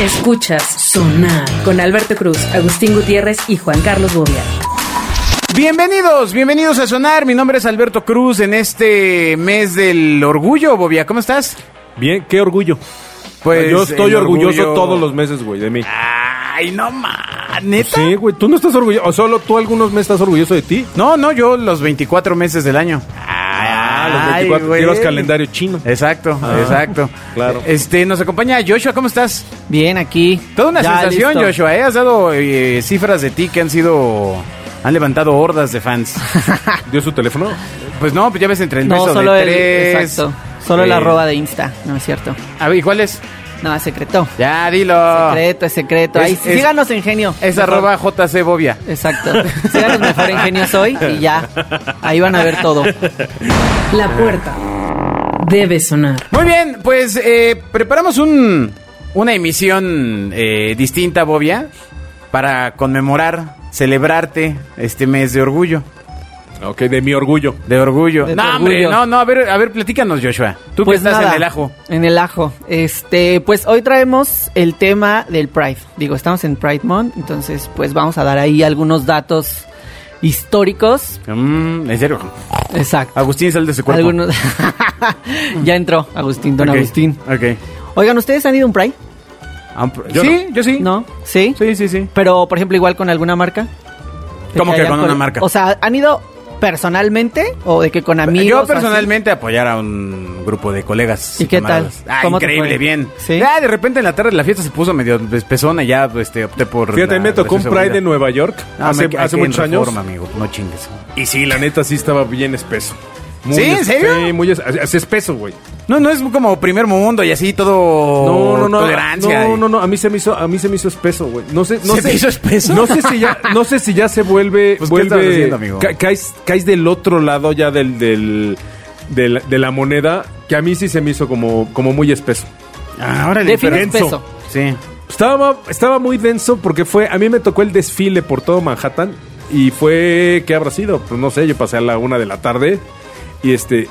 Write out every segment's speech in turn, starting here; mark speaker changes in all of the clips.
Speaker 1: Escuchas Sonar con Alberto Cruz, Agustín Gutiérrez y Juan Carlos Bobia.
Speaker 2: Bienvenidos, bienvenidos a Sonar. Mi nombre es Alberto Cruz en este mes del orgullo, Bobia. ¿Cómo estás?
Speaker 3: Bien, qué orgullo.
Speaker 2: Pues
Speaker 3: Yo estoy orgulloso
Speaker 2: orgullo-
Speaker 3: todos los meses, güey, de mí.
Speaker 2: Ay, no ma, neta.
Speaker 3: Sí, güey, tú no estás orgulloso, o solo tú algunos meses estás orgulloso de ti.
Speaker 2: No, no, yo los 24 meses del año.
Speaker 3: Ah, los
Speaker 2: Ay,
Speaker 3: 24
Speaker 2: güey.
Speaker 3: llevas calendario chino.
Speaker 2: Exacto,
Speaker 3: Ah,
Speaker 2: exacto.
Speaker 3: claro.
Speaker 2: Este, nos acompaña Joshua, ¿cómo estás?
Speaker 4: Bien, aquí.
Speaker 2: Toda una
Speaker 4: Ya,
Speaker 2: sensación,
Speaker 4: listo.
Speaker 2: Joshua, ¿eh? Has dado eh, cifras de ti que han sido... Han levantado hordas de fans.
Speaker 3: ¿Dio su teléfono?
Speaker 2: Pues no, pues ya ves entre el
Speaker 4: No,
Speaker 2: beso
Speaker 4: solo
Speaker 2: de
Speaker 4: el.
Speaker 2: tres.
Speaker 4: Exacto. Solo el
Speaker 2: eh,
Speaker 4: arroba de Insta. No es cierto.
Speaker 2: A ver, ¿y cuál es?
Speaker 4: No, es secreto.
Speaker 2: Ya, dilo.
Speaker 4: Secreto, es secreto.
Speaker 2: Es-
Speaker 4: Ahí,
Speaker 2: es-
Speaker 4: síganos en genio.
Speaker 2: Es
Speaker 4: Mejor.
Speaker 2: arroba JC Bobia.
Speaker 4: Exacto. Síganos mejor en genio soy y ya. Ahí van a ver todo.
Speaker 1: La puerta debe sonar.
Speaker 2: Muy bien, pues eh, preparamos un, una emisión eh, distinta, Bobia, para conmemorar, celebrarte este mes de orgullo.
Speaker 3: Ok, de mi orgullo.
Speaker 2: De orgullo.
Speaker 4: De tu
Speaker 2: no, hombre,
Speaker 4: orgullo.
Speaker 2: no, no, a ver, a ver, platícanos, Joshua. Tú
Speaker 4: Pues
Speaker 2: que estás
Speaker 4: nada,
Speaker 2: en el ajo.
Speaker 4: En el ajo. Este, pues hoy traemos el tema del Pride. Digo, estamos en Pride Month, entonces pues vamos a dar ahí algunos datos históricos.
Speaker 2: Mm, en serio.
Speaker 4: Exacto.
Speaker 2: Agustín, sal de ese cuerpo.
Speaker 4: Algunos. ya entró Agustín, don
Speaker 2: Ok,
Speaker 4: Agustín.
Speaker 2: Ok.
Speaker 4: Oigan, ¿ustedes han ido a un Pride?
Speaker 2: Ah,
Speaker 3: Yo
Speaker 2: sí, yo sí.
Speaker 4: ¿No? ¿Sí?
Speaker 2: Sí, sí, sí.
Speaker 4: Pero, por ejemplo, igual con alguna marca. De
Speaker 2: ¿Cómo que
Speaker 4: hayan
Speaker 2: con una marca?
Speaker 4: O sea, ¿han ido personalmente o de que con amigos?
Speaker 2: Yo
Speaker 4: o así?
Speaker 2: personalmente apoyar a un grupo de colegas.
Speaker 4: ¿Y qué
Speaker 2: camaradas.
Speaker 4: tal?
Speaker 2: Ah,
Speaker 4: ¿Cómo
Speaker 2: increíble, bien.
Speaker 4: ¿Sí?
Speaker 2: Ya de repente en la tarde la fiesta se puso medio espesona y ya este, opté por.
Speaker 3: Fíjate,
Speaker 2: la
Speaker 3: me tocó un Pride en Nueva York
Speaker 2: No,
Speaker 3: hace, hace muchos años.
Speaker 2: Reforma, amigo, no chingues.
Speaker 3: Y sí, la neta sí estaba bien espeso.
Speaker 2: ¿Sí? ¿En serio?
Speaker 3: Sí, muy es, es espeso, güey.
Speaker 2: No, no es como primer mundo y así todo.
Speaker 3: No, no, no.
Speaker 2: Tolerancia.
Speaker 3: No, no, no. A mí se me hizo, a mí se me hizo espeso, güey. No sé, no
Speaker 2: ¿Se
Speaker 3: sé.
Speaker 2: hizo espeso?
Speaker 3: No sé si ya, no sé si ya se vuelve,
Speaker 2: Pues, ¿qué
Speaker 3: vuelve.
Speaker 2: haciendo, amigo?
Speaker 3: ca- caes, caes del otro lado ya del, del, del- de la moneda, que a mí sí se me hizo como, como muy espeso.
Speaker 2: Ah, órale,
Speaker 4: Define
Speaker 2: pero-
Speaker 4: espeso.
Speaker 2: Sí.
Speaker 3: Estaba, estaba muy denso porque fue, a mí me tocó el desfile por todo Manhattan y fue, ¿qué habrá sido? Pues no sé, yo pasé a la una de la tarde y este,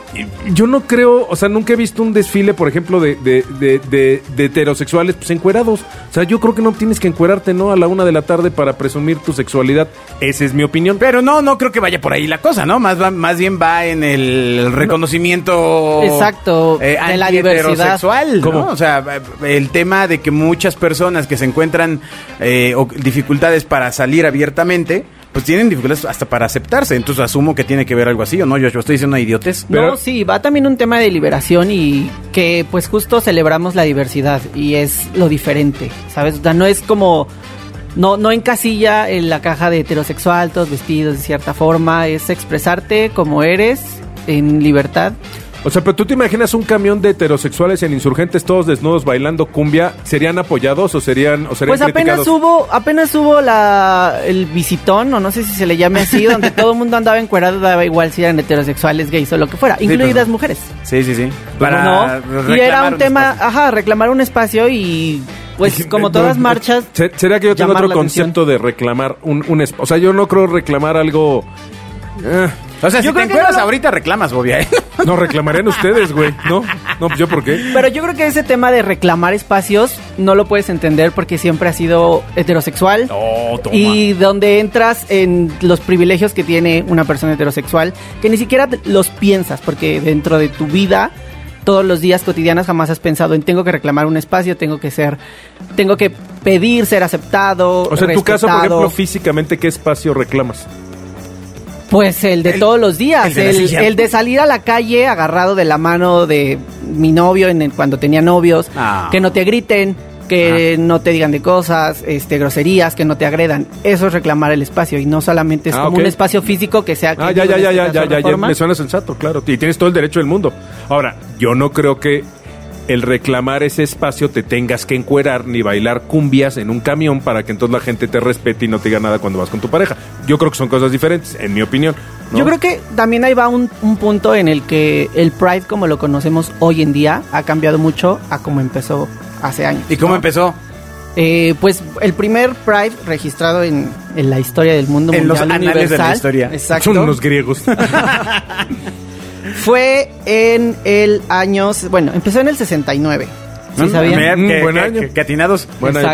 Speaker 3: yo no creo, o sea, nunca he visto un desfile, por ejemplo, de, de, de, de- de heterosexuales, pues encuerados. O sea, yo creo que no tienes que encuerarte, ¿no? A la una de la tarde para presumir tu sexualidad. Esa es mi opinión.
Speaker 2: Pero no, no creo que vaya por ahí la cosa, ¿no? Más, va- más bien va en el reconocimiento.
Speaker 4: Exacto,
Speaker 2: eh,
Speaker 4: de la diversidad.
Speaker 2: ¿no?
Speaker 3: ¿Cómo?
Speaker 2: O sea, el tema de que muchas personas que se encuentran eh, o dificultades para salir abiertamente, pues tienen dificultades hasta para aceptarse. Entonces asumo que tiene que ver algo así, ¿o no? Yo, yo estoy diciendo una idiotez.
Speaker 3: Pero-
Speaker 4: No, sí, va también un tema de liberación y que pues justo celebramos la diversidad y es lo diferente, ¿sabes? O sea, no es como... No, no encasilla en la caja de heterosexual, todos vestidos de cierta forma, es expresarte como eres en libertad.
Speaker 3: O sea, pero tú te imaginas un camión de heterosexuales en insurgentes todos desnudos bailando cumbia, ¿serían apoyados o serían, o serían
Speaker 4: Pues apenas
Speaker 3: criticados?
Speaker 4: hubo, apenas hubo la el visitón, o no sé si se le llame así, donde todo el mundo andaba encuadrado, daba igual si eran heterosexuales, gays o lo que fuera, incluidas
Speaker 2: pero-
Speaker 4: mujeres.
Speaker 2: Sí, sí, sí.
Speaker 4: ¿no? Y era un tema,
Speaker 2: espacio.
Speaker 4: ajá, reclamar un espacio y pues como todas marchas,
Speaker 3: Se- ¿Será que yo tengo otro
Speaker 4: atención.
Speaker 3: concepto de reclamar un, un esp- O sea, yo no creo reclamar algo... eh,
Speaker 2: O sea,
Speaker 4: Yo
Speaker 2: si te encuentras
Speaker 4: no lo-
Speaker 2: ahorita reclamas, Bobia, ¿eh?
Speaker 3: no reclamarían ustedes, güey. No, no, pues yo por qué.
Speaker 4: pero yo creo que ese tema de reclamar espacios no lo puedes entender porque siempre ha sido heterosexual.
Speaker 2: Oh, toma.
Speaker 4: Y donde entras en los privilegios que tiene una persona heterosexual, que ni siquiera los piensas, porque dentro de tu vida, todos los días cotidianos jamás has pensado en tengo que reclamar un espacio, tengo que ser, tengo que pedir ser aceptado.
Speaker 3: O sea, en tu caso, por ejemplo, físicamente, ¿qué espacio reclamas?
Speaker 4: Pues el de
Speaker 2: El-
Speaker 4: todos los días,
Speaker 2: el de
Speaker 4: el, de salir a la calle agarrado de la mano de mi novio en el- cuando tenía novios,
Speaker 2: Ah.
Speaker 4: que no te griten, que no te digan de cosas, este groserías, que no te agredan. Eso es reclamar el espacio y no solamente es
Speaker 3: Ah,
Speaker 4: como un espacio físico que sea...
Speaker 3: Ah,
Speaker 4: que
Speaker 3: ya, ya, ya, ya, ya, ya, ya, me suena sensato, claro. Y tienes todo el derecho del mundo. Ahora, yo no creo que el reclamar ese espacio te tengas que encuerar ni bailar cumbias en un camión para que entonces la gente te respete y no te diga nada cuando vas con tu pareja. Yo creo que son cosas diferentes, en mi opinión. ¿no?
Speaker 4: Yo creo que también ahí va un, un punto en el que el Pride como lo conocemos hoy en día ha cambiado mucho a como empezó hace años.
Speaker 2: ¿Y cómo
Speaker 4: ¿no?
Speaker 2: empezó?
Speaker 4: Eh, pues el primer Pride registrado en, en la historia del mundo
Speaker 2: En los anales de la historia.
Speaker 4: Exacto.
Speaker 3: Son unos griegos.
Speaker 4: Fue en el año, bueno, empezó en el 69 ¿Sí sabían?
Speaker 2: mira,
Speaker 3: Mm,
Speaker 2: que-
Speaker 3: buen
Speaker 2: que-
Speaker 3: año.
Speaker 2: que- que atinados.
Speaker 3: Para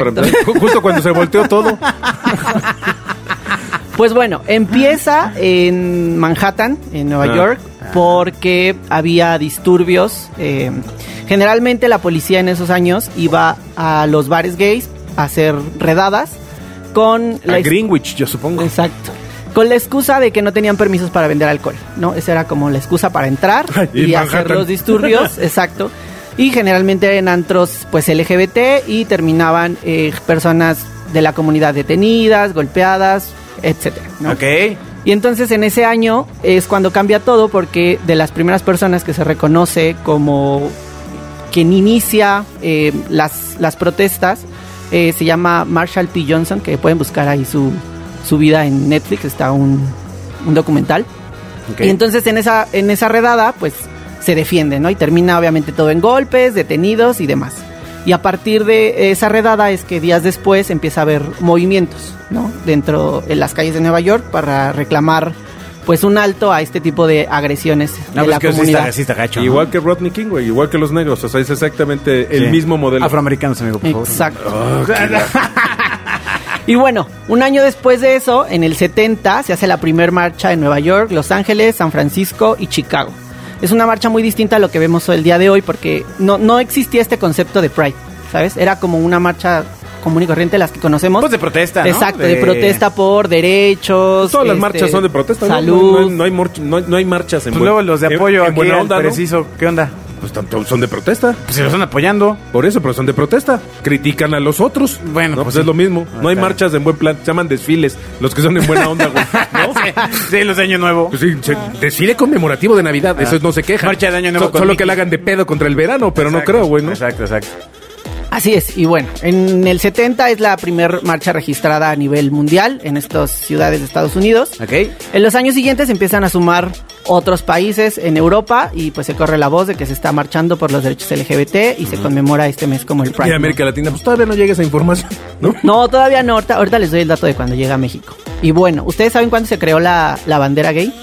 Speaker 3: justo cuando se volteó todo.
Speaker 4: Pues bueno, empieza en Manhattan, en Nueva
Speaker 3: Ah.
Speaker 4: York, porque había disturbios. eh, generalmente la policía en esos años iba a los bares gays a hacer redadas con
Speaker 3: A
Speaker 4: la
Speaker 3: Greenwich, yo supongo.
Speaker 4: Exacto. Con la excusa de que no tenían permisos para vender alcohol, ¿no? Esa era como la excusa para entrar
Speaker 3: Y
Speaker 4: y, hacer los disturbios, exacto. Y generalmente en antros, pues LGBT y terminaban eh, personas de la comunidad detenidas, golpeadas, etcétera, ¿no?
Speaker 2: Ok.
Speaker 4: Y entonces en ese año es cuando cambia todo porque de las primeras personas que se reconoce como quien inicia eh, las, las protestas eh, se llama Marshall P. Johnson, que pueden buscar ahí su, su vida en Netflix, está un, un documental.
Speaker 2: ok.
Speaker 4: Y entonces en esa, en esa redada, pues se defiende, ¿no? Y termina obviamente todo en golpes, detenidos y demás. Y a partir de esa redada es que días después empieza a haber movimientos, ¿no? Dentro de las calles de Nueva York para reclamar, pues, un alto a este tipo de agresiones
Speaker 2: No,
Speaker 4: de
Speaker 2: pues
Speaker 4: la
Speaker 2: que sí
Speaker 4: comunidad.
Speaker 2: está, sí está gacho. ¿no?
Speaker 3: Igual que Rodney King, güey. Igual que los negros. O sea, es exactamente el
Speaker 2: Sí.
Speaker 3: mismo modelo.
Speaker 2: Afroamericanos, amigo, por favor.
Speaker 4: Exacto. Y bueno, un año después de eso, en el 70, se hace la primer marcha en Nueva York, Los Ángeles, San Francisco y Chicago. Es una marcha muy distinta a lo que vemos el día de hoy porque no, no existía este concepto de Pride, ¿sabes? Era como una marcha común y corriente, las que conocemos.
Speaker 2: Pues de protesta, ¿no?
Speaker 4: Exacto, de, protesta por derechos.
Speaker 3: Todas las
Speaker 4: este,
Speaker 3: marchas son de protesta. ¿no?
Speaker 4: Salud.
Speaker 3: No, no, no hay, no hay- no hay marchas en
Speaker 2: Pues luego los de
Speaker 3: en-
Speaker 2: apoyo
Speaker 3: en
Speaker 2: aquí
Speaker 3: buena onda, ¿no?
Speaker 2: preciso, ¿qué onda?
Speaker 3: Pues tanto son de protesta.
Speaker 2: Pues se lo están apoyando.
Speaker 3: Por eso, pero son de protesta. Critican a los otros.
Speaker 2: Bueno,
Speaker 3: No,
Speaker 2: pues
Speaker 3: pues,
Speaker 2: sí.
Speaker 3: es lo mismo.
Speaker 2: Ah,
Speaker 3: No hay marchas en buen plan. Se llaman desfiles. Los que son en buena onda, güey. ¿No?
Speaker 2: Sí, los de Año Nuevo.
Speaker 3: Pues sí, se- desfile conmemorativo de Navidad. Eso no se queja.
Speaker 2: Marcha de Año Nuevo
Speaker 3: So-
Speaker 2: con
Speaker 3: solo
Speaker 2: Mickey.
Speaker 3: que la hagan de pedo contra el verano, pero no creo, güey, ¿no?
Speaker 2: Exacto, exacto.
Speaker 4: Así es, y bueno, en el 70 es la primer marcha registrada a nivel mundial en estas ciudades de Estados Unidos.
Speaker 2: Ok.
Speaker 4: En los años siguientes empiezan a sumar otros países en Europa y pues se corre la voz de que se está marchando por los derechos LGBT y se conmemora este mes como el
Speaker 3: Y
Speaker 4: Pride.
Speaker 3: en América Latina, pues todavía no llega esa información, ¿no?
Speaker 4: No, todavía no, ahorita, ahorita les doy el dato de cuando llega a México. Y bueno, ¿ustedes saben cuándo se creó la, la bandera gay?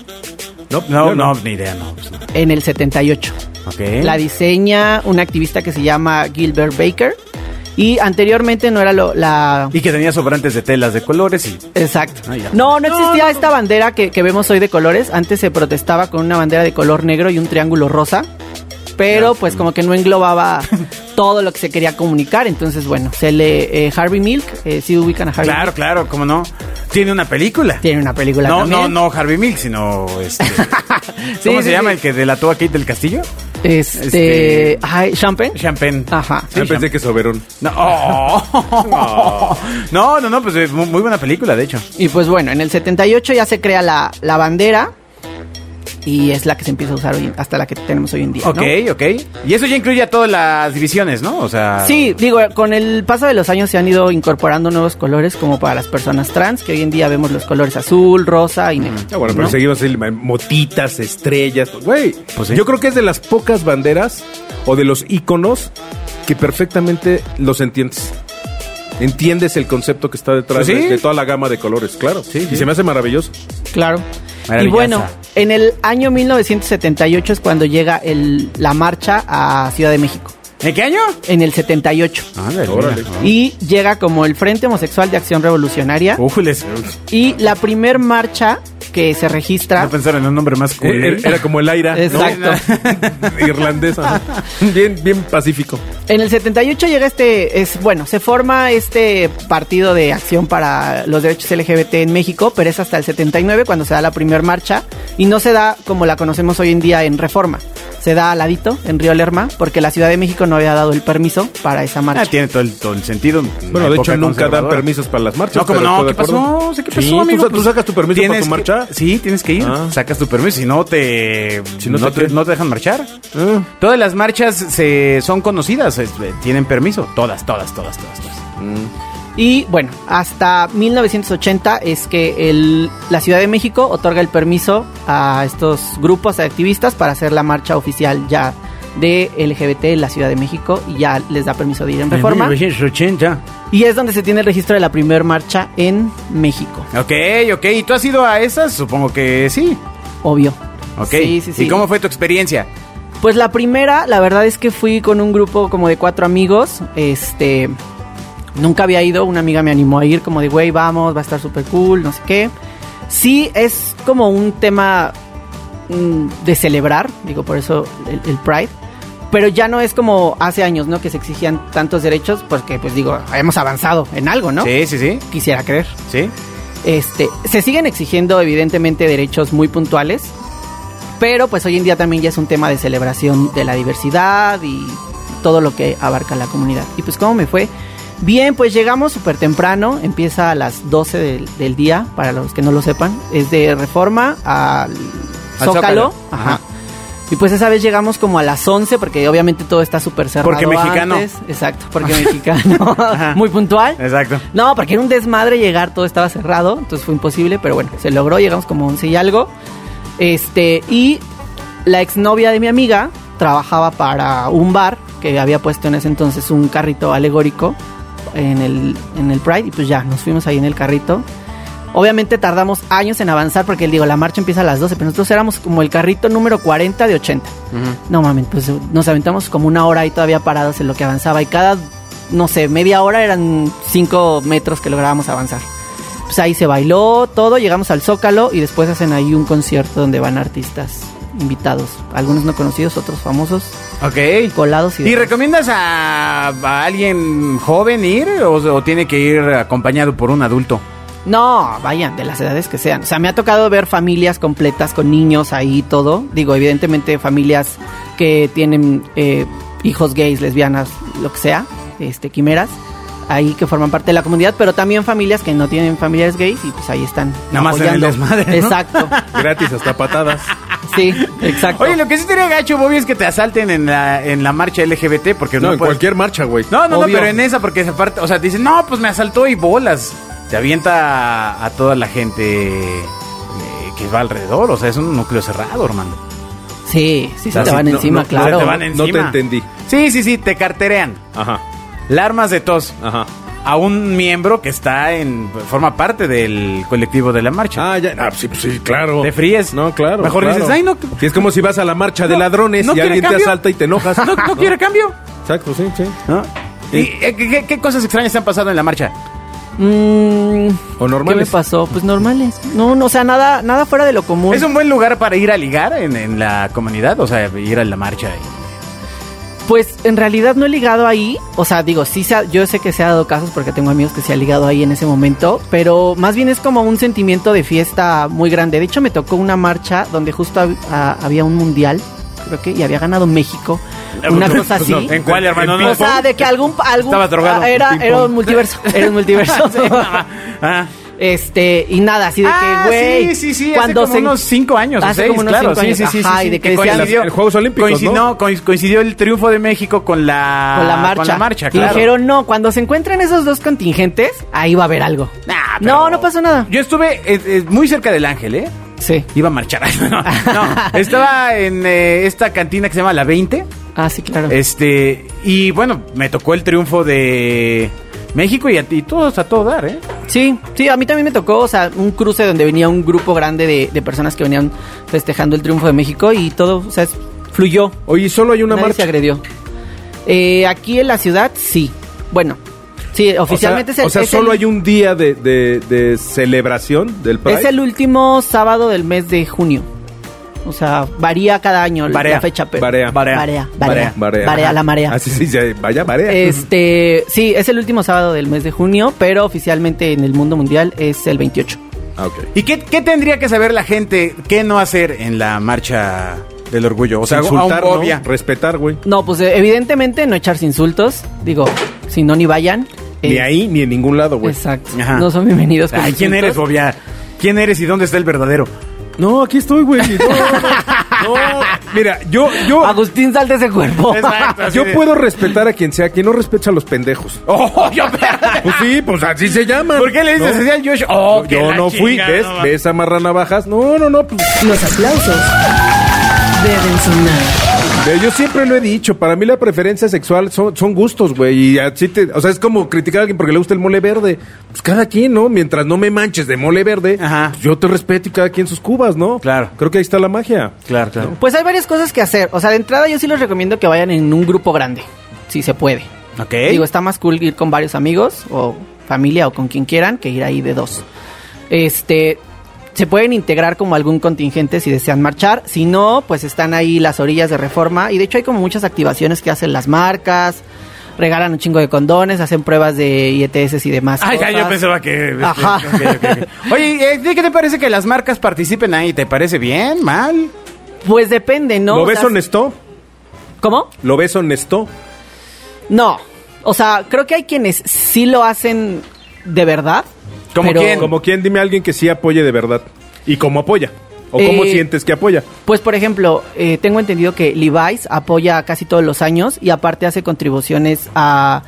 Speaker 3: No,
Speaker 2: No, no, ni idea, no. pues no.
Speaker 4: En el 78.
Speaker 2: Ok.
Speaker 4: La diseña una activista que se llama Gilbert Baker y anteriormente no era lo, la...
Speaker 2: Y que tenía sobrantes de telas de colores y...
Speaker 4: Exacto.
Speaker 2: Ah, ya.
Speaker 4: No, no existía esta bandera que, que vemos hoy de colores. Antes se protestaba con una bandera de color negro y un triángulo rosa. Pero pues como que no englobaba todo lo que se quería comunicar. Entonces, bueno, se le... eh, Harvey Milk, eh, sí ubican a Harvey
Speaker 2: Claro,
Speaker 4: Milk.
Speaker 2: claro, cómo no. Tiene una película.
Speaker 4: Tiene una película
Speaker 2: No,
Speaker 4: también.
Speaker 2: no, no Harvey Milk, sino este.
Speaker 4: Sí,
Speaker 2: ¿Cómo
Speaker 4: sí,
Speaker 2: se llama el que delató a Kate del Castillo?
Speaker 4: Este...
Speaker 2: Este-
Speaker 4: ay, ¿Champagne?
Speaker 2: Champagne.
Speaker 4: Ajá.
Speaker 3: Ah, pensé que Soberón.
Speaker 2: No, oh. no, no, no, pues muy, muy buena película, de hecho.
Speaker 4: Y pues bueno, en el 78 ya se crea la, la bandera y es la que se empieza a usar hoy, hasta la que tenemos hoy en día. ¿no?
Speaker 2: Ok, ok. Y eso ya incluye a todas las divisiones, ¿no? O sea.
Speaker 4: Sí, digo, con el paso de los años se han ido incorporando nuevos colores como para las personas trans, que hoy en día vemos los colores azul, rosa y negro.
Speaker 3: Ah, bueno, pero
Speaker 4: ¿no?
Speaker 3: seguimos así, motitas, estrellas. Güey,
Speaker 2: Pues sí.
Speaker 3: yo creo que es de las pocas banderas o de los iconos que perfectamente los entiendes. Entiendes el concepto que está detrás
Speaker 2: Pues sí.
Speaker 3: de, de toda la gama de colores, claro.
Speaker 2: Sí,
Speaker 3: y
Speaker 2: sí.
Speaker 3: se me hace maravilloso.
Speaker 4: Claro. Y bueno, en el año 1978 es cuando llega el, la marcha a Ciudad de México.
Speaker 2: ¿En qué año?
Speaker 4: En el 78.
Speaker 2: Ándale,
Speaker 3: Órale.
Speaker 2: mira.
Speaker 4: Y llega como el Frente Homosexual de Acción Revolucionaria. Y la primer marcha que se registra.
Speaker 2: No pensaron en un nombre más cool.
Speaker 3: Eh, Era, era como el aire
Speaker 4: Exacto.
Speaker 3: irlandesa. ¿no? Bien, bien pacífico.
Speaker 4: En el 78 llega este, es bueno, se forma este partido de acción para los derechos LGBT en México, pero es hasta el 79 cuando se da la primera marcha y no se da como la conocemos hoy en día en Reforma, se da al ladito en Río Lerma porque la Ciudad de México no había dado el permiso para esa marcha.
Speaker 2: Ah, tiene todo el, todo el sentido.
Speaker 3: Bueno, de hecho, nunca dan permisos para las marchas.
Speaker 2: No, como no, ¿qué pasó? Sí, ¿Qué
Speaker 3: Sí,
Speaker 2: pasó,
Speaker 3: ¿tú sacas tu permiso para tu
Speaker 2: que-
Speaker 3: marcha?
Speaker 2: Sí, tienes que ir.
Speaker 3: Ah.
Speaker 2: Sacas tu permiso, si no te...
Speaker 3: Si no
Speaker 2: no,
Speaker 3: te
Speaker 2: no te dejan marchar.
Speaker 3: Ah.
Speaker 2: Todas las marchas se, son conocidas, es- eh, tienen permiso. Todas, todas, todas, todas. todas.
Speaker 4: Y bueno, hasta 1980 es que el- la Ciudad de México otorga el permiso a estos grupos de activistas para hacer la marcha oficial ya de LGBT en la Ciudad de México y ya les da permiso de ir en reforma.
Speaker 2: 1980.
Speaker 4: Y es donde se tiene el registro de la primera marcha en México,
Speaker 2: Ok, ok. ¿Y tú has ido a esas? Supongo que sí.
Speaker 4: obvio.
Speaker 2: Ok.
Speaker 4: Sí, sí, sí.
Speaker 2: ¿Y cómo fue tu experiencia?
Speaker 4: Pues la primera, la verdad es que fui con un grupo como de cuatro amigos. Este. Nunca había ido, una amiga me animó a ir, como de, güey, vamos, va a estar súper cool, no sé qué. Sí, es como un tema mm, de celebrar, digo, por eso el, el Pride. Pero ya no es como hace años, ¿no? Que se exigían tantos derechos, porque, pues digo, hemos avanzado en algo, ¿no?
Speaker 2: Sí, sí, sí.
Speaker 4: Quisiera creer.
Speaker 2: Sí.
Speaker 4: Este, se siguen exigiendo evidentemente derechos muy puntuales, pero pues hoy en día también ya es un tema de celebración de la diversidad y todo lo que abarca la comunidad. Y pues cómo me fue. Bien, pues llegamos súper temprano, empieza a las 12 del, del día, para los que no lo sepan, es de Reforma al
Speaker 2: Al
Speaker 4: Zócalo.
Speaker 2: Zócalo.
Speaker 4: Ajá.
Speaker 2: Ajá.
Speaker 4: Y pues esa vez llegamos como a las 11 porque obviamente todo está súper cerrado
Speaker 2: Porque mexicano.
Speaker 4: antes. Exacto, porque mexicano. Muy puntual.
Speaker 2: Exacto.
Speaker 4: No, porque era un desmadre llegar, todo estaba cerrado, entonces fue imposible, pero bueno, se logró, llegamos como 11 y algo. Este, y la exnovia de mi amiga trabajaba para un bar que había puesto en ese entonces un carrito alegórico en el, en el Pride, y pues ya, nos fuimos ahí en el carrito. Obviamente tardamos años en avanzar porque digo, la marcha empieza a las 12, pero nosotros éramos como el carrito número 40 de 80. No mames, pues nos aventamos como una hora ahí todavía parados en lo que avanzaba y cada, no sé, media hora eran 5 metros que lográbamos avanzar. Pues ahí se bailó todo, llegamos al Zócalo y después hacen ahí un concierto donde van artistas invitados, algunos no conocidos, otros famosos,
Speaker 2: Ok.
Speaker 4: colados y...
Speaker 2: ¿Y
Speaker 4: demás.
Speaker 2: recomiendas a, a alguien joven ir o, o tiene que ir acompañado por un adulto?
Speaker 4: No, vayan, de las edades que sean. O sea, me ha tocado ver familias completas con niños ahí y todo. Digo, evidentemente familias que tienen eh, hijos gays, lesbianas, lo que sea, este, quimeras, ahí que forman parte de la comunidad, pero también familias que no tienen familiares gays y pues ahí están.
Speaker 2: Nada más en el
Speaker 4: apoyando.
Speaker 2: desmadre, ¿no?
Speaker 4: Exacto.
Speaker 3: Gratis hasta patadas.
Speaker 4: Sí, exacto.
Speaker 2: Oye, lo que sí sería gacho, Bobby, es que te asalten en la, en la marcha LGBT porque
Speaker 3: No,
Speaker 2: no,
Speaker 3: en
Speaker 2: puedes-
Speaker 3: cualquier marcha, güey.
Speaker 2: No, no, no, pero en esa porque esa parte, o sea, te dicen, no, pues me asaltó y bolas. Te avienta a, a toda la gente eh, que va alrededor, o sea, es un núcleo cerrado, hermano.
Speaker 4: Sí, sí,
Speaker 2: O sea,
Speaker 4: se te
Speaker 2: sí,
Speaker 4: van
Speaker 2: no-
Speaker 4: encima,
Speaker 2: no-
Speaker 4: claro.
Speaker 2: te van
Speaker 3: No te
Speaker 2: encima.
Speaker 3: entendí.
Speaker 2: Sí, sí, sí, te carterean.
Speaker 3: Ajá,
Speaker 2: La armas de tos
Speaker 3: ajá.
Speaker 2: A un miembro que está en, forma parte del colectivo de la marcha.
Speaker 3: Ah, ya. Ah, sí, pues sí, claro.
Speaker 2: ¿Te fríes?
Speaker 3: No, claro.
Speaker 2: Mejor
Speaker 3: claro.
Speaker 2: dices, ay, no.
Speaker 3: Sí, es como si vas a la marcha de ladrones
Speaker 2: no
Speaker 3: y alguien
Speaker 2: cambio.
Speaker 3: te asalta y te enojas.
Speaker 2: No, no quiere cambio.
Speaker 3: Exacto, sí, sí.
Speaker 2: ¿No? ¿Y eh, qué, qué- qué cosas extrañas te han pasado en la marcha?
Speaker 4: Mm,
Speaker 3: O
Speaker 4: ¿Qué me
Speaker 3: normales.
Speaker 4: pasó? Pues normales. No, no, o sea, nada, nada fuera de lo común.
Speaker 2: ¿Es un buen lugar para ir a ligar en, en la comunidad? O sea, ir a la marcha. y-
Speaker 4: Pues en realidad no he ligado ahí. O sea, digo, sí, se ha- yo sé que se ha dado casos porque tengo amigos que se han ligado ahí en ese momento. Pero más bien es como un sentimiento de fiesta muy grande. De hecho, me tocó una marcha donde justo hab- había un mundial, creo que, y había ganado México. Una cosa así.
Speaker 2: ¿En cuál, hermano?
Speaker 4: O sea, de que algún... algún
Speaker 2: Estaba drogado.
Speaker 4: ah, Era, era un multiverso. Era un multiverso.
Speaker 2: Ah.
Speaker 4: Este, y nada, así de
Speaker 2: Ah,
Speaker 4: que, güey.
Speaker 2: sí, sí, sí, hace como unos cinco años o
Speaker 4: Hace
Speaker 2: seis,
Speaker 4: como unos
Speaker 2: claro,
Speaker 4: cinco
Speaker 2: sí,
Speaker 4: años,
Speaker 2: sí, sí,
Speaker 4: ajá,
Speaker 2: sí,
Speaker 4: y de que
Speaker 2: que
Speaker 4: decían-
Speaker 2: coincidió-
Speaker 3: En Juegos Olímpicos,
Speaker 2: coincidió,
Speaker 3: ¿no?
Speaker 2: coinc- coincidió el triunfo de México con la,
Speaker 4: con la marcha.
Speaker 2: Con la marcha,
Speaker 4: Y
Speaker 2: claro.
Speaker 4: dijeron, no, cuando se encuentran esos dos contingentes, ahí va a haber algo.
Speaker 2: Nah,
Speaker 4: No, no pasó nada.
Speaker 2: Yo estuve eh, eh, muy cerca del Ángel, ¿eh?
Speaker 4: Sí.
Speaker 2: Iba a marchar. no, no, estaba en eh, esta cantina que se llama La 20.
Speaker 4: Ah, sí, claro.
Speaker 2: Este, y bueno, me tocó el triunfo de México y, a, y todos a todo dar, ¿eh?
Speaker 4: Sí, sí, a mí también me tocó, o sea, un cruce donde venía un grupo grande de, de personas que venían festejando el triunfo de México y todo, o sea, es- fluyó.
Speaker 3: Oye, solo hay una
Speaker 4: Nadie se
Speaker 3: marcha.
Speaker 4: agredió. Eh, aquí en la ciudad, sí. Bueno, sí, oficialmente
Speaker 3: o sea,
Speaker 4: es el,
Speaker 3: o sea,
Speaker 4: es
Speaker 3: solo
Speaker 4: el-
Speaker 3: hay un día de, de- de celebración del Pride.
Speaker 4: es el último sábado del mes de junio. O sea, varía cada año
Speaker 2: Barea.
Speaker 4: la fecha, pero... Barea,
Speaker 2: Barea.
Speaker 4: barea,
Speaker 3: Barea.
Speaker 4: barea,
Speaker 3: Ajá.
Speaker 4: la marea.
Speaker 3: Así sí, sí, vaya marea.
Speaker 4: Este, sí, es el último sábado del mes de junio, pero oficialmente en el mundo mundial es el 28.
Speaker 3: Ah, ok.
Speaker 2: ¿Y qué, qué tendría que saber la gente qué no hacer en la marcha del orgullo? O sea,
Speaker 3: Insultar,
Speaker 2: aún
Speaker 3: ¿no?
Speaker 2: obvia.
Speaker 3: Respetar, güey.
Speaker 4: No, pues evidentemente no echarse insultos. Digo, si no, ni vayan.
Speaker 3: Ni
Speaker 4: Eh,
Speaker 3: ahí ni en ningún lado, güey.
Speaker 4: Exacto.
Speaker 2: Ajá.
Speaker 4: No son bienvenidos con
Speaker 2: Ay, ¿quién eres, Bobia? ¿Quién eres y dónde está el verdadero?
Speaker 3: No, aquí estoy, güey. No, no, no. Mira, yo, yo,
Speaker 4: Agustín, sal de ese cuerpo.
Speaker 2: Exacto.
Speaker 3: yo
Speaker 2: de-
Speaker 3: puedo respetar a quien sea, quien no respeta a los pendejos.
Speaker 2: ¡Oh, yo,
Speaker 3: Pues sí, pues así se llaman.
Speaker 2: ¿Por qué le dices así al Josh? ¡Oh, que
Speaker 3: Yo no fui,
Speaker 2: chingada,
Speaker 3: ¿ves?
Speaker 2: no,
Speaker 3: ¿Ves amarrar navajas? No, no, no. Pues,
Speaker 1: Los aplausos deben sonar.
Speaker 3: Yo siempre lo he dicho, para mí la preferencia sexual son, son gustos, güey. Y así te, o sea, es como criticar a alguien porque le gusta el mole verde. Pues cada quien, ¿no? Mientras no me manches de mole verde,
Speaker 2: Ajá.
Speaker 3: pues yo te respeto y cada quien sus cubas, ¿no?
Speaker 2: Claro.
Speaker 3: Creo que ahí está la magia.
Speaker 2: Claro, claro.
Speaker 4: Pues hay varias cosas que hacer. O sea, de entrada yo sí les recomiendo que vayan en un grupo grande, si se puede.
Speaker 2: Ok.
Speaker 4: Digo, está más cool ir con varios amigos o familia o con quien quieran que ir ahí de dos. Este, se pueden integrar como algún contingente si desean marchar. Si no, pues están ahí las orillas de reforma. Y de hecho hay como muchas activaciones que hacen las marcas. Regalan un chingo de condones, hacen pruebas de IETS y demás.
Speaker 2: Ay, ya, yo pensaba que...
Speaker 4: Ajá.
Speaker 2: Oye, eh, ¿qué te parece que las marcas participen ahí? ¿Te parece bien? ¿Mal?
Speaker 4: Pues depende, ¿no?
Speaker 3: ¿Lo
Speaker 4: O
Speaker 3: ves
Speaker 4: sea,
Speaker 3: honesto?
Speaker 4: ¿Cómo?
Speaker 3: ¿Lo ves honesto?
Speaker 4: No. O sea, creo que hay quienes sí lo hacen de verdad.
Speaker 2: ¿Cómo
Speaker 4: pero-
Speaker 2: quién?
Speaker 3: Como quien, dime a alguien que sí apoye de verdad. ¿Y cómo apoya? ¿O cómo
Speaker 4: Eh,
Speaker 3: sientes que apoya?
Speaker 4: Pues, por ejemplo, eh, tengo entendido que Levi's apoya casi todos los años y aparte hace contribuciones a...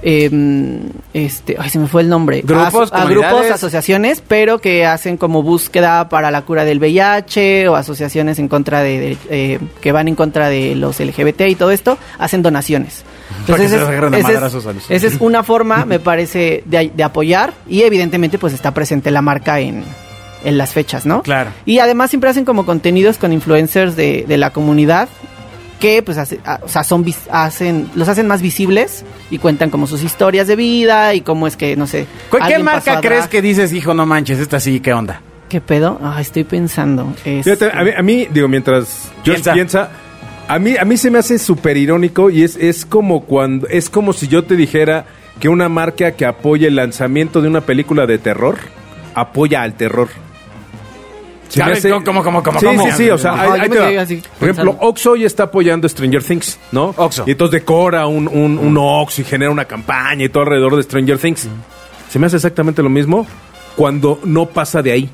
Speaker 4: em, este, ay, se me fue el nombre.
Speaker 2: Grupos,
Speaker 4: a, a grupos, asociaciones, pero que hacen como búsqueda para la cura del VIH o asociaciones en contra de, de, eh, que van en contra de los LGBT y todo esto, hacen donaciones.
Speaker 2: Que
Speaker 4: ese
Speaker 2: se
Speaker 4: es-
Speaker 2: a
Speaker 4: ese una forma, me parece, de, de apoyar y evidentemente pues está presente la marca en, en las fechas, ¿no?
Speaker 2: Claro.
Speaker 4: Y además siempre hacen como contenidos con influencers de, de la comunidad que pues hace- a- o sea, son hacen los hacen más visibles y cuentan como sus historias de vida y cómo es que no sé.
Speaker 2: ¿Cu- ¿Qué marca
Speaker 4: a
Speaker 2: crees que dices, hijo, no manches, esta sí, qué onda?
Speaker 4: ¿Qué pedo? Ah, estoy pensando. Es-
Speaker 3: Fíjate, a mí, a mí, digo, mientras yo
Speaker 2: Piensa.
Speaker 3: piensa, a mí, a mí se me hace súper irónico y es, es como cuando, es como si yo te dijera que una marca que apoya el lanzamiento de una película de terror apoya al terror. Se me
Speaker 2: ¿Sabes
Speaker 3: hace-
Speaker 2: cómo, cómo,
Speaker 3: Sí,
Speaker 2: cómo?
Speaker 3: sí, sí, o sea,
Speaker 4: Ajá,
Speaker 3: ahí-
Speaker 4: yo
Speaker 3: ahí
Speaker 4: me
Speaker 3: te va.
Speaker 4: quedé así
Speaker 3: Por ejemplo,
Speaker 4: pensando.
Speaker 3: Oxo hoy está apoyando Stranger Things, ¿no?
Speaker 2: Oxxo.
Speaker 3: Y entonces decora un, un, un Oxxo y genera una campaña y todo alrededor de Stranger Things. Se me hace exactamente lo mismo cuando no pasa de ahí.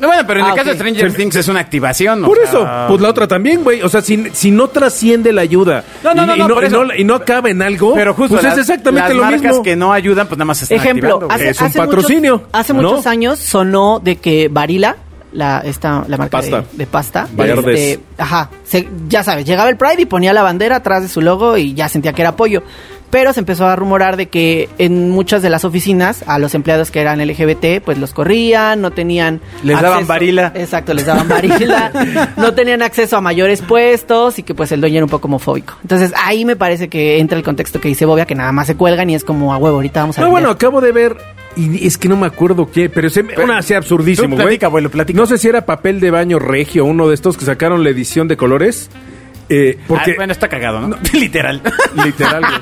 Speaker 2: No, bueno, pero en
Speaker 4: Ah,
Speaker 2: el caso de. Stranger Things es una activación. o
Speaker 3: Por
Speaker 2: sea,
Speaker 3: eso, pues la otra también, güey. O sea, si, si no trasciende la ayuda
Speaker 2: No, no,
Speaker 3: y,
Speaker 2: no,
Speaker 3: y
Speaker 2: no, por
Speaker 3: y
Speaker 2: eso.
Speaker 3: y no acaba en algo,
Speaker 2: Pero justo
Speaker 3: pues
Speaker 2: las,
Speaker 3: es exactamente
Speaker 2: las
Speaker 3: lo
Speaker 2: marcas
Speaker 3: mismo.
Speaker 2: que no ayudan, pues nada más se están
Speaker 4: Ejemplo,
Speaker 2: activando,
Speaker 4: hace.
Speaker 3: Es un
Speaker 4: hace
Speaker 3: patrocinio,
Speaker 4: muchos- hace
Speaker 3: ¿no?
Speaker 4: muchos años sonó de que Barilla, la, esta, la marca
Speaker 3: Pasta.
Speaker 4: De, de pasta, este, ajá, se- ya sabes, llegaba el Pride y ponía la bandera atrás de su logo y ya sentía que era apoyo. Pero se empezó a rumorar de que en muchas de las oficinas a los empleados que eran LGBT pues los corrían, no tenían
Speaker 2: Les daban varila.
Speaker 4: Exacto, les daban varila, no tenían acceso a mayores puestos y que pues el dueño era un poco homofóbico. Entonces ahí me parece que entra el contexto que dice Bobia que nada más se cuelgan y es como a huevo, ahorita vamos a
Speaker 3: No,
Speaker 4: vender".
Speaker 3: bueno, acabo de ver, y es que no me acuerdo qué, pero se
Speaker 2: Pero-
Speaker 3: una así absurdísimo, güey.
Speaker 2: platica, abuelo, platica.
Speaker 3: No sé si era papel de baño regio, uno de estos que sacaron la edición de colores. Eh, porque,
Speaker 2: Ah, bueno, está cagado, ¿no? Literal.
Speaker 3: literal, güey.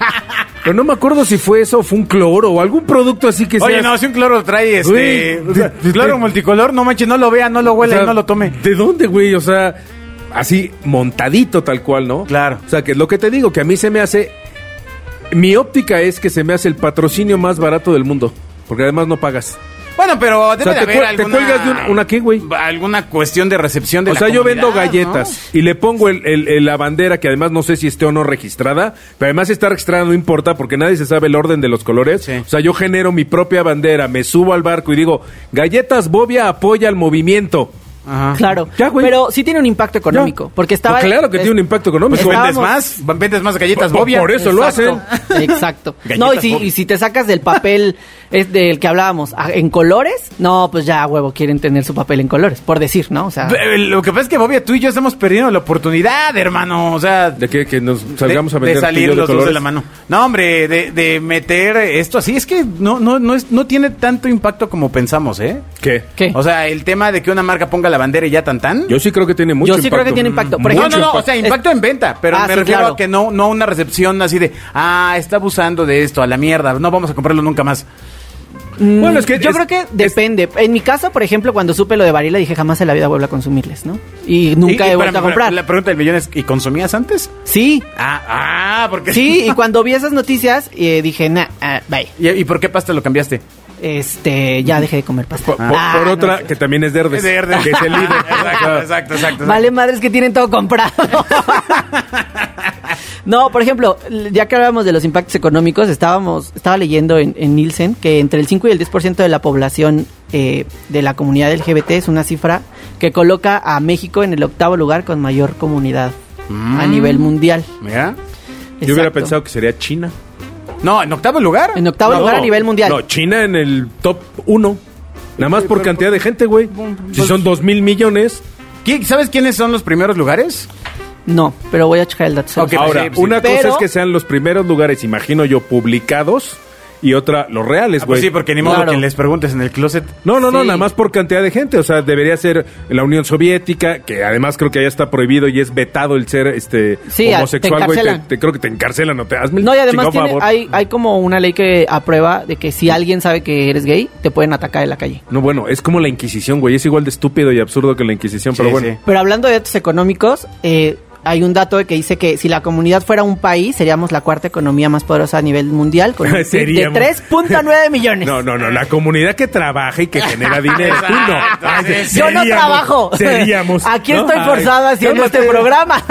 Speaker 3: Pero no me acuerdo si fue eso o fue un cloro o algún producto así que
Speaker 2: Oye,
Speaker 3: sea-
Speaker 2: no, si un cloro trae este.
Speaker 3: Güey,
Speaker 2: o sea,
Speaker 3: de- de-
Speaker 2: cloro
Speaker 3: de-
Speaker 2: multicolor, no manches, no lo vea, no lo huela
Speaker 3: O sea,
Speaker 2: y no lo tome.
Speaker 3: ¿De dónde, güey? O sea, así montadito tal cual, ¿no?
Speaker 2: Claro.
Speaker 3: O sea, que es lo que te digo, que a mí se me hace... Mi óptica es que se me hace el patrocinio más barato del mundo. Porque además no pagas.
Speaker 2: Bueno, pero debe
Speaker 3: sea,
Speaker 2: de
Speaker 3: te
Speaker 2: haber
Speaker 3: cuelgas de una- ¿una qué, güey?
Speaker 2: Alguna cuestión de recepción de
Speaker 3: o
Speaker 2: la
Speaker 3: sea, yo vendo galletas y le pongo el, el- el- la bandera que además no sé si esté o no registrada, pero además si está registrada no importa porque nadie se sabe el orden de los colores.
Speaker 2: Sí.
Speaker 3: O sea, yo genero mi propia bandera, me subo al barco y digo, galletas Bobia apoya al movimiento.
Speaker 2: Ajá.
Speaker 4: Claro,
Speaker 3: Ya, güey.
Speaker 4: pero sí tiene un impacto económico, porque estaba...
Speaker 3: No, claro que tiene un impacto económico.
Speaker 2: Pues vendes más, vendes más galletas
Speaker 3: Por-
Speaker 2: Bobia.
Speaker 3: por eso lo
Speaker 4: Exacto, Exacto. No, y si,
Speaker 2: Bobby.
Speaker 4: y si te sacas del papel es del que hablábamos en colores, no, pues ya, huevo, quieren tener su papel en colores, por decir, ¿no? O sea,
Speaker 2: Lo que pasa es que Bobia, tú y yo estamos perdiendo la oportunidad, hermano. O sea,
Speaker 3: De que, que nos salgamos
Speaker 2: de,
Speaker 3: a vender
Speaker 2: de salir los dos
Speaker 3: colores.
Speaker 2: de la mano. No, hombre, de, de meter esto así. Es que no, no, no, es, no tiene tanto impacto como pensamos, ¿eh?
Speaker 3: ¿Qué?
Speaker 4: ¿qué?
Speaker 2: O sea, el tema de que una marca ponga la bandera y ya tan tan.
Speaker 3: Yo sí creo que tiene mucho
Speaker 4: Yo sí creo
Speaker 3: impacto.
Speaker 4: que tiene impacto. Por
Speaker 2: no,
Speaker 4: ejemplo,
Speaker 2: no, no, o
Speaker 4: impacto.
Speaker 2: sea, impacto en venta, pero
Speaker 4: Ah,
Speaker 2: me
Speaker 4: sí,
Speaker 2: refiero
Speaker 4: claro.
Speaker 2: a que no, no una recepción así de, ah, está abusando de esto, a la mierda, no vamos a comprarlo nunca más.
Speaker 4: Mm,
Speaker 3: Bueno, es que
Speaker 4: yo
Speaker 3: es-
Speaker 4: creo que depende. En mi caso, por ejemplo, cuando supe lo de Varila, dije jamás en la vida vuelvo a consumirles, ¿no? Y nunca
Speaker 2: Y- y
Speaker 4: he vuelto a comprar.
Speaker 2: La pregunta del millón es, ¿y consumías antes?
Speaker 4: Sí,
Speaker 2: Ah, ah, porque...
Speaker 4: sí, y cuando vi esas noticias, eh, dije, nah, ah, bye.
Speaker 2: ¿Y, y por qué pasta lo cambiaste?
Speaker 4: Este, ya dejé de comer pasta.
Speaker 3: Por,
Speaker 4: Ah,
Speaker 3: por
Speaker 4: no,
Speaker 3: otra, que también es Derdes.
Speaker 2: Es de Herdes.
Speaker 3: Que es el líder.
Speaker 2: exacto, exacto, exacto.
Speaker 4: Vale, madres que tienen todo comprado. no, por ejemplo, ya que hablábamos de los impactos económicos, estábamos, estaba leyendo en, en Nielsen que entre el 5 y el 10% de la población eh, de la comunidad LGBT es una cifra que coloca a México en el octavo lugar con mayor comunidad a nivel mundial.
Speaker 2: Mira.
Speaker 3: Yo hubiera pensado que sería China.
Speaker 2: No, en octavo lugar.
Speaker 4: En octavo
Speaker 3: No,
Speaker 4: lugar a nivel mundial.
Speaker 3: No, China en el top 1. Nada más por cantidad de gente, güey. Si son dos mil millones.
Speaker 2: ¿Qui- ¿Sabes quiénes son los primeros lugares?
Speaker 4: No, pero voy a checar el dato.
Speaker 2: Ok.
Speaker 3: Ahora,
Speaker 2: sí, sí.
Speaker 3: una
Speaker 4: Pero-
Speaker 3: cosa es que sean los primeros lugares, imagino yo, publicados. Y otra, los reales,
Speaker 2: Ah,
Speaker 3: güey.
Speaker 2: pues sí, porque ni modo
Speaker 4: Claro.
Speaker 2: que les preguntes en el closet.
Speaker 3: No, no, no,
Speaker 4: Sí.
Speaker 3: nada más por cantidad de gente. O sea, debería ser la Unión Soviética, que además creo que ya está prohibido y es vetado el ser este
Speaker 4: Sí, a-
Speaker 3: homosexual, güey. Te, creo que te encarcelan, no te hazme
Speaker 4: No, y además tiene-
Speaker 3: favor.
Speaker 4: hay, hay como una ley que aprueba de que si alguien sabe que eres gay, te pueden atacar en la calle.
Speaker 3: No, bueno, es como la Inquisición, güey. Es igual de estúpido y absurdo que la Inquisición, pero bueno.
Speaker 2: sí.
Speaker 4: Pero hablando de datos económicos, eh, hay un dato que dice que si la comunidad fuera un país, seríamos la cuarta economía más poderosa a nivel mundial, con un de
Speaker 3: Seríamos.
Speaker 4: 3.9 millones.
Speaker 3: No, no, no, la comunidad que trabaja y que genera dinero. Tú no. Ay,
Speaker 4: Yo no trabajo.
Speaker 3: Seríamos.
Speaker 4: Aquí
Speaker 3: ¿no?
Speaker 4: estoy
Speaker 3: Ay,
Speaker 4: forzado haciendo este programa.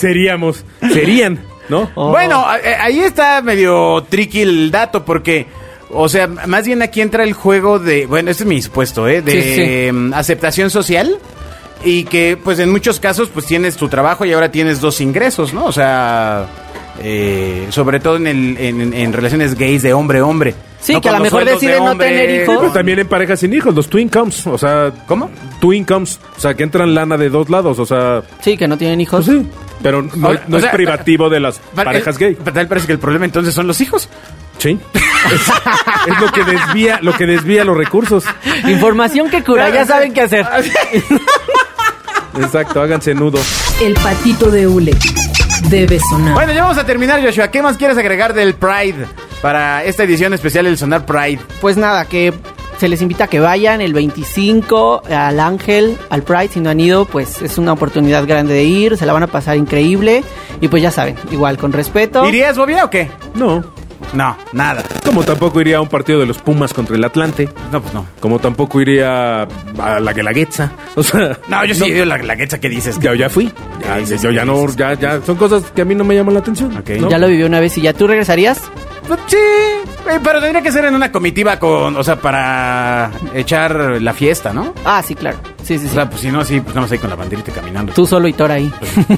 Speaker 3: Seríamos. Serían, ¿no?
Speaker 4: Oh.
Speaker 2: Bueno, eh, ahí está medio tricky el dato porque, o sea, más bien aquí entra el juego de, bueno, este es mi supuesto, ¿eh? De
Speaker 4: Sí, sí.
Speaker 2: mm, aceptación social y que pues en muchos casos pues tienes tu trabajo y ahora tienes dos ingresos, ¿no? O sea, eh, sobre todo en, el, en, en relaciones gays de hombre a hombre.
Speaker 4: Sí,
Speaker 2: No
Speaker 4: que a lo mejor
Speaker 2: de
Speaker 4: deciden no tener hijos.
Speaker 3: Pero también en parejas sin hijos, los twin comes, o sea,
Speaker 2: ¿Cómo?
Speaker 3: twin comes, o sea, que entran lana de dos lados, o sea,
Speaker 4: Sí, que no tienen hijos.
Speaker 3: pues sí, pero no,
Speaker 2: Ahora,
Speaker 3: no
Speaker 2: o
Speaker 3: es
Speaker 2: sea,
Speaker 3: privativo de las
Speaker 2: Pa-
Speaker 3: parejas gay.
Speaker 2: pa- Tal parece que el problema entonces son los hijos.
Speaker 3: Sí. Es, es lo que desvía, lo que desvía los recursos.
Speaker 4: Información que cura, ya saben qué hacer.
Speaker 3: Exacto, háganse nudo.
Speaker 1: El patito de hule debe sonar.
Speaker 2: Bueno, ya vamos a terminar, Joshua. ¿Qué más quieres agregar del Pride para esta edición especial del Sonar Pride?
Speaker 4: Pues nada, que se les invita a que vayan el 25 al Ángel, al Pride. Si no han ido, pues es una oportunidad grande de ir. Se la van a pasar increíble. Y pues ya saben, igual con respeto.
Speaker 2: ¿Irías, Bobia, o qué?
Speaker 3: No,
Speaker 2: No, nada.
Speaker 3: como tampoco iría a un partido de los Pumas contra el Atlante,
Speaker 2: No, pues no.
Speaker 3: como tampoco iría a la Guelaguetza, o sea...
Speaker 2: No, yo sí he ido la, la quecha que dices.
Speaker 3: Ya, ya fui. Ya,
Speaker 2: dices?
Speaker 3: yo ya
Speaker 2: ¿Qué
Speaker 3: no, ya, ya, son cosas que a mí no me llaman la atención.
Speaker 2: Ok.
Speaker 3: ¿no?
Speaker 4: Ya lo vivió una vez y ya tú regresarías.
Speaker 2: Pues, Sí, eh, pero tendría que ser en una comitiva con, o sea, para echar la fiesta, ¿no?
Speaker 4: Ah, sí, claro. Sí, sí,
Speaker 2: O
Speaker 4: sí.
Speaker 2: sea, pues si no, sí, pues vamos ahí con la banderita caminando.
Speaker 4: Tú solo y Thor ahí.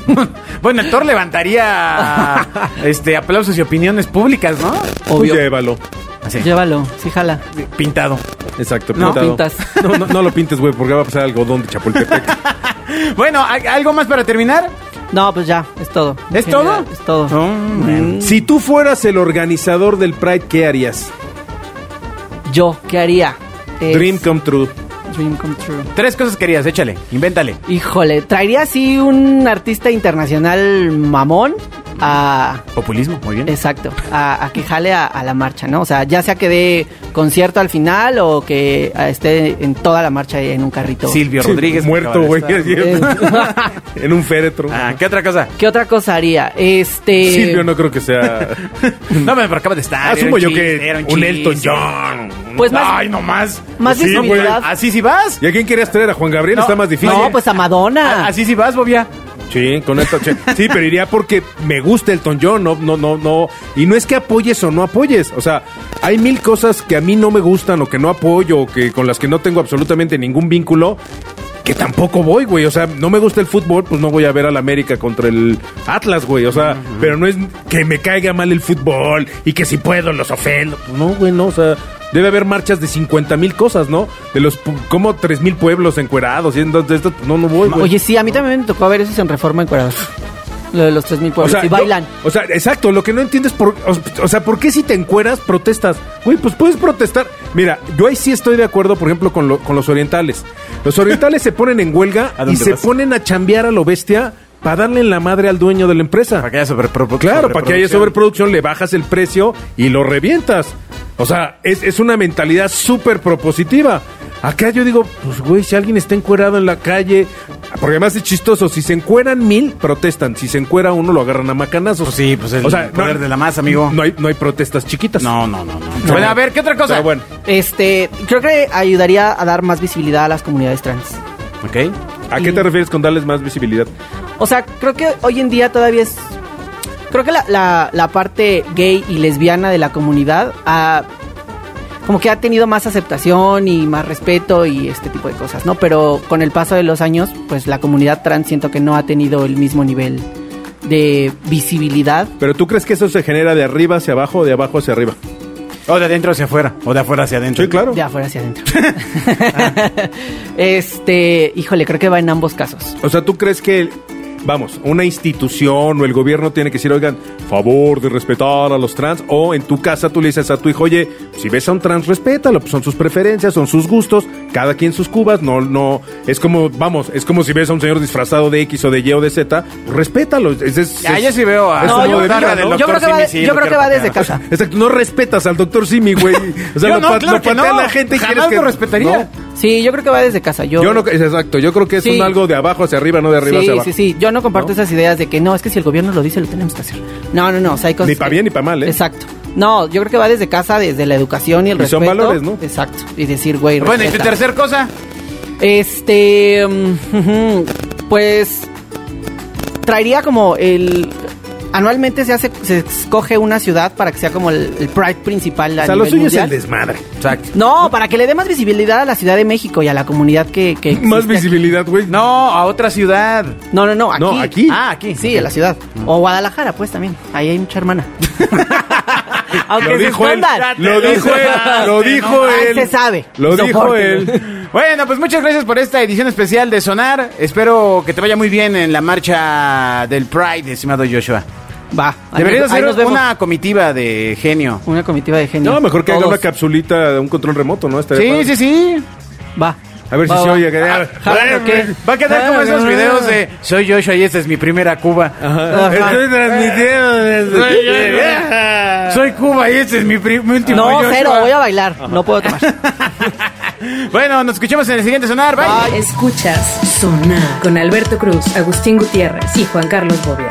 Speaker 2: bueno, el Thor levantaría este aplausos y opiniones públicas, ¿no?
Speaker 4: Obvio.
Speaker 3: llévalo.
Speaker 2: Así,
Speaker 4: Llévalo, sí, jala.
Speaker 2: pintado.
Speaker 3: Exacto,
Speaker 2: No,
Speaker 3: pintado.
Speaker 4: pintas.
Speaker 3: No, no, no lo pintes, güey, porque va a pasar algodón de Chapultepec.
Speaker 2: Bueno, ¿al- ¿algo más para terminar?
Speaker 4: No, pues ya, es todo.
Speaker 2: ¿Es
Speaker 4: general,
Speaker 2: todo?
Speaker 4: Es todo.
Speaker 2: Oh, man.
Speaker 3: si tú fueras el organizador del Pride, ¿qué harías?
Speaker 4: Yo, ¿qué haría? Es-
Speaker 3: Dream come true.
Speaker 4: Dream come true.
Speaker 2: Tres cosas querías, échale, invéntale.
Speaker 4: Híjole, traería así un artista internacional mamón a...
Speaker 2: Populismo, muy bien.
Speaker 4: Exacto, a, a que jale a, a la marcha, ¿no? O sea, ya sea que dé concierto al final o que ah, esté en toda la marcha en un carrito.
Speaker 2: Silvio
Speaker 3: Sí,
Speaker 2: Rodríguez.
Speaker 3: muerto, güey.
Speaker 4: Eh,
Speaker 3: en un féretro.
Speaker 2: Ah, ¿Qué otra cosa?
Speaker 4: ¿Qué otra cosa haría? Este...
Speaker 3: Silvio no creo que sea.
Speaker 2: No, pero acaba de estar.
Speaker 3: Asumo
Speaker 2: era
Speaker 3: yo que un. Elton John.
Speaker 4: Pues más-
Speaker 2: Ay, no más.
Speaker 4: Más
Speaker 3: Sí.
Speaker 2: ¿Así sí vas?
Speaker 3: ¿Y a quién querías traer? ¿A Juan Gabriel?
Speaker 2: No,
Speaker 3: Está más difícil.
Speaker 4: No, pues a Madonna.
Speaker 2: ¿Así sí vas, Bobia?
Speaker 3: Sí, con Elton John. Sí, pero iría porque me gusta Elton John, no, no, no, no. Y no es que apoyes o no apoyes. O sea, hay mil cosas que a mí no me gustan o que no apoyo o que con las que no tengo absolutamente ningún vínculo. Que tampoco voy, güey. O sea, no me gusta el fútbol, pues no voy a ver al América contra el Atlas, güey. O sea, pero no es que me caiga mal el fútbol y que si puedo los ofendo. No, güey, no. O sea, debe haber marchas de 50 mil cosas, ¿no? De los, como 3 mil pueblos encuerados y entonces esto, pues, no, no voy, güey.
Speaker 4: Oye, sí, a mí también me tocó ver esos en Reforma Encuerados. Lo de los 3.000 pueblos. y
Speaker 3: yo-
Speaker 4: bailan.
Speaker 3: o sea, exacto, lo que no entiendes por, o, o sea, ¿por qué si te encueras protestas? Güey, pues puedes protestar. Mira, yo ahí sí estoy de acuerdo, por ejemplo, con, lo- con los orientales. Los orientales se ponen en huelga
Speaker 2: ¿A
Speaker 3: y se ponen a chambear a lo bestia para darle en la madre al dueño de la empresa.
Speaker 2: Para que haya sobreproducción.
Speaker 3: Claro, para que haya sobreproducción, le bajas el precio y lo revientas. O sea, es, es una mentalidad súper propositiva. Acá yo digo, pues güey, si alguien está encuerado en la calle, porque además es chistoso, si se encueran mil, protestan. Si se encuera uno, lo agarran a macanazos.
Speaker 2: Pues sí, pues el poder de la masa, amigo.
Speaker 3: No hay, no hay protestas chiquitas.
Speaker 2: No, no, no, no. Bueno, a ver, ¿qué otra cosa?
Speaker 3: Pero bueno,
Speaker 4: Este, creo que ayudaría a dar más visibilidad a las comunidades trans.
Speaker 2: Ok.
Speaker 3: ¿a qué te refieres con darles más visibilidad?
Speaker 4: O sea, creo que hoy en día todavía es... Creo que la, la- la parte gay y lesbiana de la comunidad ha... Como que ha tenido más aceptación y más respeto y este tipo de cosas, ¿no? Pero con el paso de los años, pues la comunidad trans siento que no ha tenido el mismo nivel de visibilidad.
Speaker 3: Pero tú crees que eso se genera de arriba hacia abajo o de abajo hacia arriba?
Speaker 2: O de adentro hacia afuera, o de afuera hacia adentro.
Speaker 3: Sí, claro.
Speaker 4: De afuera hacia adentro. este, híjole, creo que va en ambos casos.
Speaker 3: O sea, ¿tú crees que, vamos, una institución o el gobierno tiene que decir, oigan, favor de respetar a los trans? O en tu casa tú le dices a tu hijo, oye, si ves a un trans, respétalo, pues son sus preferencias, son sus gustos, cada quien sus cubas, no, no, es como, vamos, es como si ves a un señor disfrazado de X o de Y o de Z, respétalo. Es, es-
Speaker 2: Ya,
Speaker 3: es-
Speaker 2: yo sí veo a...
Speaker 4: No, yo- creo que va,
Speaker 2: Simi, sí,
Speaker 4: yo
Speaker 2: lo
Speaker 4: creo que va desde casa.
Speaker 3: Exacto, no respetas al doctor Simi, güey. O sea,
Speaker 2: Yo
Speaker 3: lo,
Speaker 2: no, claro
Speaker 3: lo patea
Speaker 2: no.
Speaker 3: la gente y
Speaker 2: Jamás
Speaker 3: quieres que...
Speaker 2: lo respetaría.
Speaker 4: Sí, yo creo que va desde casa. Yo,
Speaker 3: Yo no, exacto, yo creo que es
Speaker 4: Sí.
Speaker 3: un algo de abajo hacia arriba, no de arriba
Speaker 4: sí,
Speaker 3: hacia abajo.
Speaker 4: sí, sí. Yo no comparto esas ideas de que no, es que si el gobierno lo dice, lo tenemos que hacer. No, no, no. O sea, hay cosas.
Speaker 3: Ni pa'
Speaker 4: que-
Speaker 3: bien ni pa' mal, ¿eh?
Speaker 4: Exacto. No, yo creo que va desde casa, desde la educación y el
Speaker 3: Y son
Speaker 4: respeto.
Speaker 3: valores, ¿no?
Speaker 4: Exacto. Y decir, güey.
Speaker 2: Bueno, ¿y tu tercer cosa?
Speaker 4: Este. mm, pues. Traería como el. Anualmente se hace, se escoge una ciudad para que sea como el, el Pride principal. A
Speaker 3: O sea, lo
Speaker 4: nivel
Speaker 3: suyo es el
Speaker 4: mundial.
Speaker 3: desmadre.
Speaker 2: Exacto.
Speaker 4: No, para que le dé más visibilidad a la Ciudad de México y a la comunidad que. que
Speaker 3: Más visibilidad, güey.
Speaker 2: No, a otra ciudad.
Speaker 4: No, no, no, aquí.
Speaker 3: No, aquí.
Speaker 2: Ah, aquí.
Speaker 4: Sí, en la ciudad. O Guadalajara, pues también. Ahí hay mucha hermana. Aunque
Speaker 3: Lo
Speaker 4: se
Speaker 3: dijo él.
Speaker 4: escondan.
Speaker 3: Lo dijo él. Lo dijo
Speaker 4: Ah,
Speaker 3: él.
Speaker 4: se sabe.
Speaker 3: Lo dijo él.
Speaker 2: Bueno, pues muchas gracias por esta edición especial de Sonar. Espero que te vaya muy bien en la marcha del Pride, estimado Joshua.
Speaker 4: Va. nos- nos vemos.
Speaker 2: una comitiva de genio.
Speaker 4: Una comitiva de genio.
Speaker 3: No, mejor que haga
Speaker 4: Todos.
Speaker 3: una capsulita de un control remoto, ¿no? Estaría
Speaker 2: Sí,
Speaker 3: padre.
Speaker 2: sí, sí.
Speaker 4: Va.
Speaker 3: A ver si
Speaker 4: Va,
Speaker 3: se oye.
Speaker 4: Ah.
Speaker 2: Va a quedar como esos videos de Soy Joshua y esta es mi primera Cuba.
Speaker 3: Ajá.
Speaker 4: Ajá.
Speaker 3: Estoy transmitiendo desde...
Speaker 2: Soy Cuba y este es mi, mi último
Speaker 4: No,
Speaker 2: Joshua.
Speaker 4: cero, voy a bailar. No puedo tomar.
Speaker 2: Bueno, nos escuchamos en el siguiente Sonar. Bye.
Speaker 1: Escuchas Sonar con Alberto Cruz, Agustín Gutiérrez y Juan Carlos Bobia.